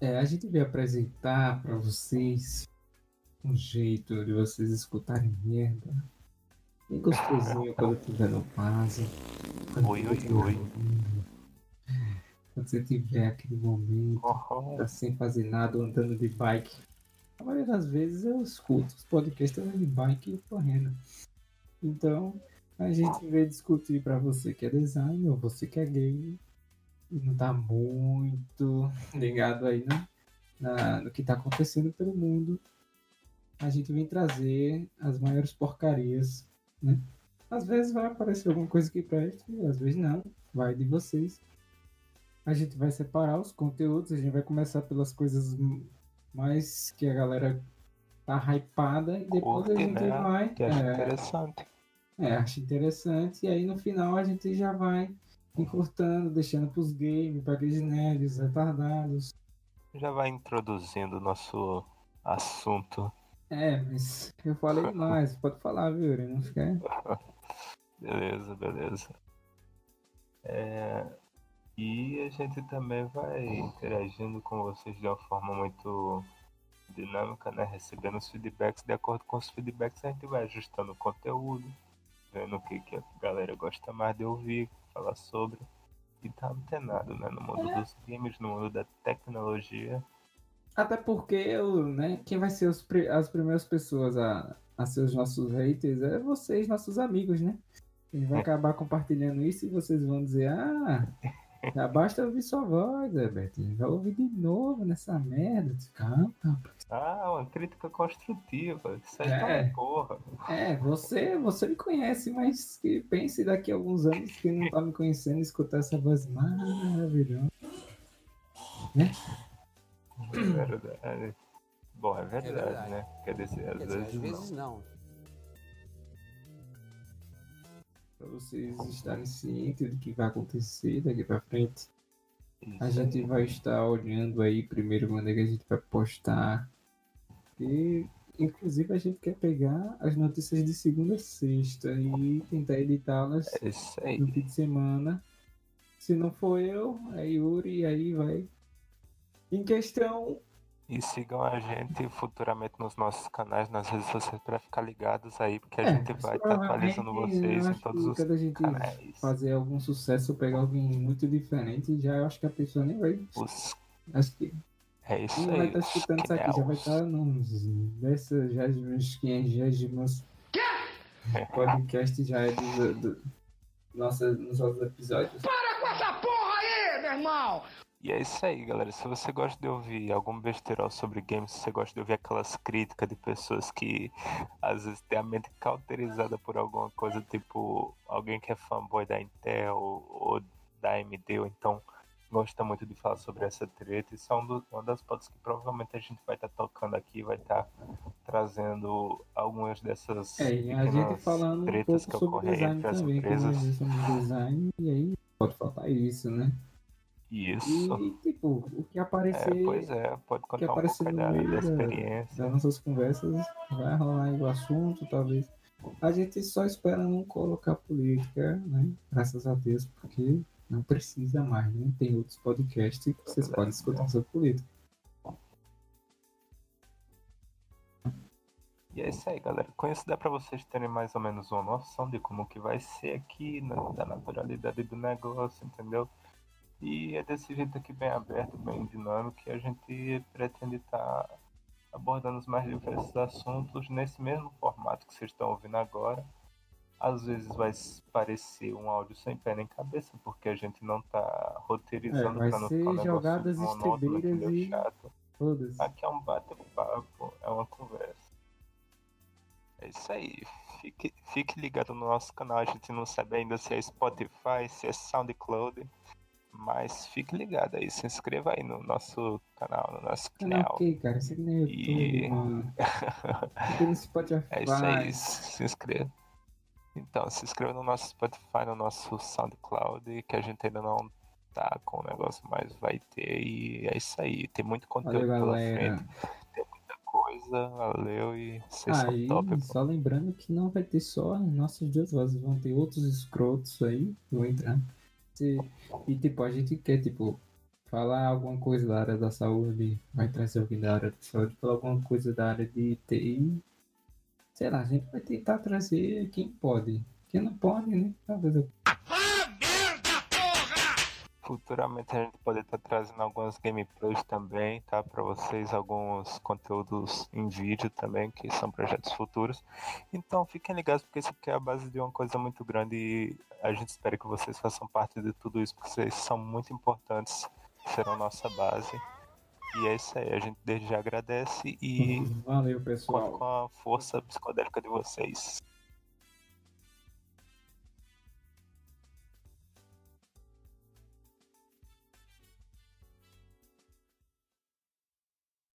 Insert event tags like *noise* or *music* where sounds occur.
É, a gente veio apresentar para vocês um jeito de vocês escutarem merda. Bem gostosinho quando tiver no vaso. Oi, oi, oi. Quando você tiver aquele momento, Oh, tá sem fazer nada, andando de bike. A maioria das vezes eu escuto os podcasts andando de bike e correndo. Então, a gente veio discutir para você que é designer ou você que é gay e não tá muito *laughs* ligado aí né, na, no que tá acontecendo pelo mundo. A gente vem trazer as maiores porcarias, né? Às vezes vai aparecer alguma coisa que preste, às vezes não. Vai de vocês. A gente vai separar os conteúdos, a gente vai começar pelas coisas mais que a galera tá hypada e depois a Curte, gente né? vai. que acho é, interessante. é, acho interessante. E aí no final a gente já vai encurtando, deixando pros games, para aqueles nerds, retardados. Já vai introduzindo o nosso assunto. É, mas eu falei mais, *laughs* pode falar, viu, Yuri? Não fica. Beleza, beleza. É, e a gente também vai interagindo com vocês de uma forma muito dinâmica, né? Recebendo os feedbacks. De acordo com os feedbacks, a gente vai ajustando o conteúdo, vendo o que, que a galera gosta mais de ouvir, falar sobre. E tá antenado, né? No mundo dos games, no mundo da tecnologia. Até porque né, quem vai ser os as primeiras pessoas a, a ser os nossos haters é vocês, nossos amigos, né? A gente vai acabar compartilhando isso e vocês vão dizer, ah, já basta ouvir sua voz, Herbert. Vai ouvir de novo nessa merda. Calma, Ah, uma crítica construtiva. Isso aí tá É. uma porra. É, você, você me conhece, mas que pense daqui a alguns anos que não tá me conhecendo escutar essa voz maravilhosa. É verdade. Bom, é verdade, verdade. né? Quer dizer, às Quer dizer, vezes, às vezes não. Pra vocês estarem cientes do que vai acontecer daqui pra frente. A Isso gente vai estar olhando aí primeiro quando é que a gente vai postar. E inclusive a gente quer pegar as notícias de segunda a sexta e tentar editá-las É no fim de semana. Se não for eu, é Yuri, e aí vai. Em questão. E sigam a gente futuramente nos nossos canais, nas redes sociais, pra ficar ligados aí, porque a é, gente vai estar atualizando provavelmente, vocês em todos os a gente canais. fazer algum sucesso, pegar alguém muito diferente, já eu acho que a pessoa nem vai. Os... Acho que É isso Não vai aí. estar os escutando isso aqui, já vai estar nos dessas quinhagésimos *laughs* podcast já é do, do, nossa, nos nossos episódios. E é isso aí, galera. Se você gosta de ouvir algum besterol sobre games, se você gosta de ouvir aquelas críticas de pessoas que às vezes têm a mente cauterizada por alguma coisa, tipo alguém que é fanboy da Intel ou da AMD, ou então gosta muito de falar sobre essa treta, isso é um do- uma das pautas que provavelmente a gente vai estar tocando aqui, vai estar trazendo algumas dessas É, e a gente falando um tretas pouco que sobre ocorrem design entre as também, empresas. design, e aí pode faltar isso, né? Isso. E, tipo, o que É, aparecer pois é, pode contar um pouco da, da experiência. das nossas conversas, vai rolar aí o assunto, talvez. A gente só espera não colocar política, né? Graças a Deus, porque não precisa mais, né? Tem outros podcasts que vocês podem escutar sobre política. E é isso aí, galera. Com isso dá pra vocês terem mais ou menos uma noção de como que vai ser aqui, né, da naturalidade do negócio, entendeu? E é desse jeito aqui bem aberto, bem dinâmico, que a gente pretende estar abordando os mais diversos assuntos nesse mesmo formato que vocês estão ouvindo agora. Às vezes vai parecer um áudio sem pé nem cabeça, porque a gente não tá roteirizando É, vai pra não ficar um jogadas monótono, e- chato. Todas. Aqui é um bate-papo, é uma conversa. É isso aí. Fique, fique ligado no nosso canal. A gente não sabe ainda se é Spotify, se é SoundCloud. Mas fique ligado aí. Se inscreva aí no nosso canal, no nosso Não, canal. ok, cara, não é YouTube, E- mano. *laughs* No Spotify. É isso aí. Se inscreva. Então, se inscreva no nosso Spotify, no nosso SoundCloud, que a gente ainda não tá com o negócio, mas vai ter. E é isso aí. Tem muito conteúdo Valeu, pela galera. frente. Tem muita coisa. Valeu e vocês Aí, são top, pô. só lembrando que não vai ter só as nossas duas vozes, vão ter outros escrotos aí vão entrar. Se- E tipo, a gente quer, tipo, falar alguma coisa da área da saúde, vai trazer alguém da área da saúde, falar alguma coisa da área de TI. Sei lá, a gente vai tentar trazer quem pode. Quem não pode, né? Talvez eu Futuramente a gente pode estar trazendo algumas gameplays também, tá? Para vocês, alguns conteúdos em vídeo também, que são projetos futuros. Então fiquem ligados, porque isso aqui é a base de uma coisa muito grande e a gente espera que vocês façam parte de tudo isso, porque vocês são muito importantes, serão nossa base. E é isso aí, a gente desde já agradece e Valeu, pessoal. com a força psicodélica de vocês.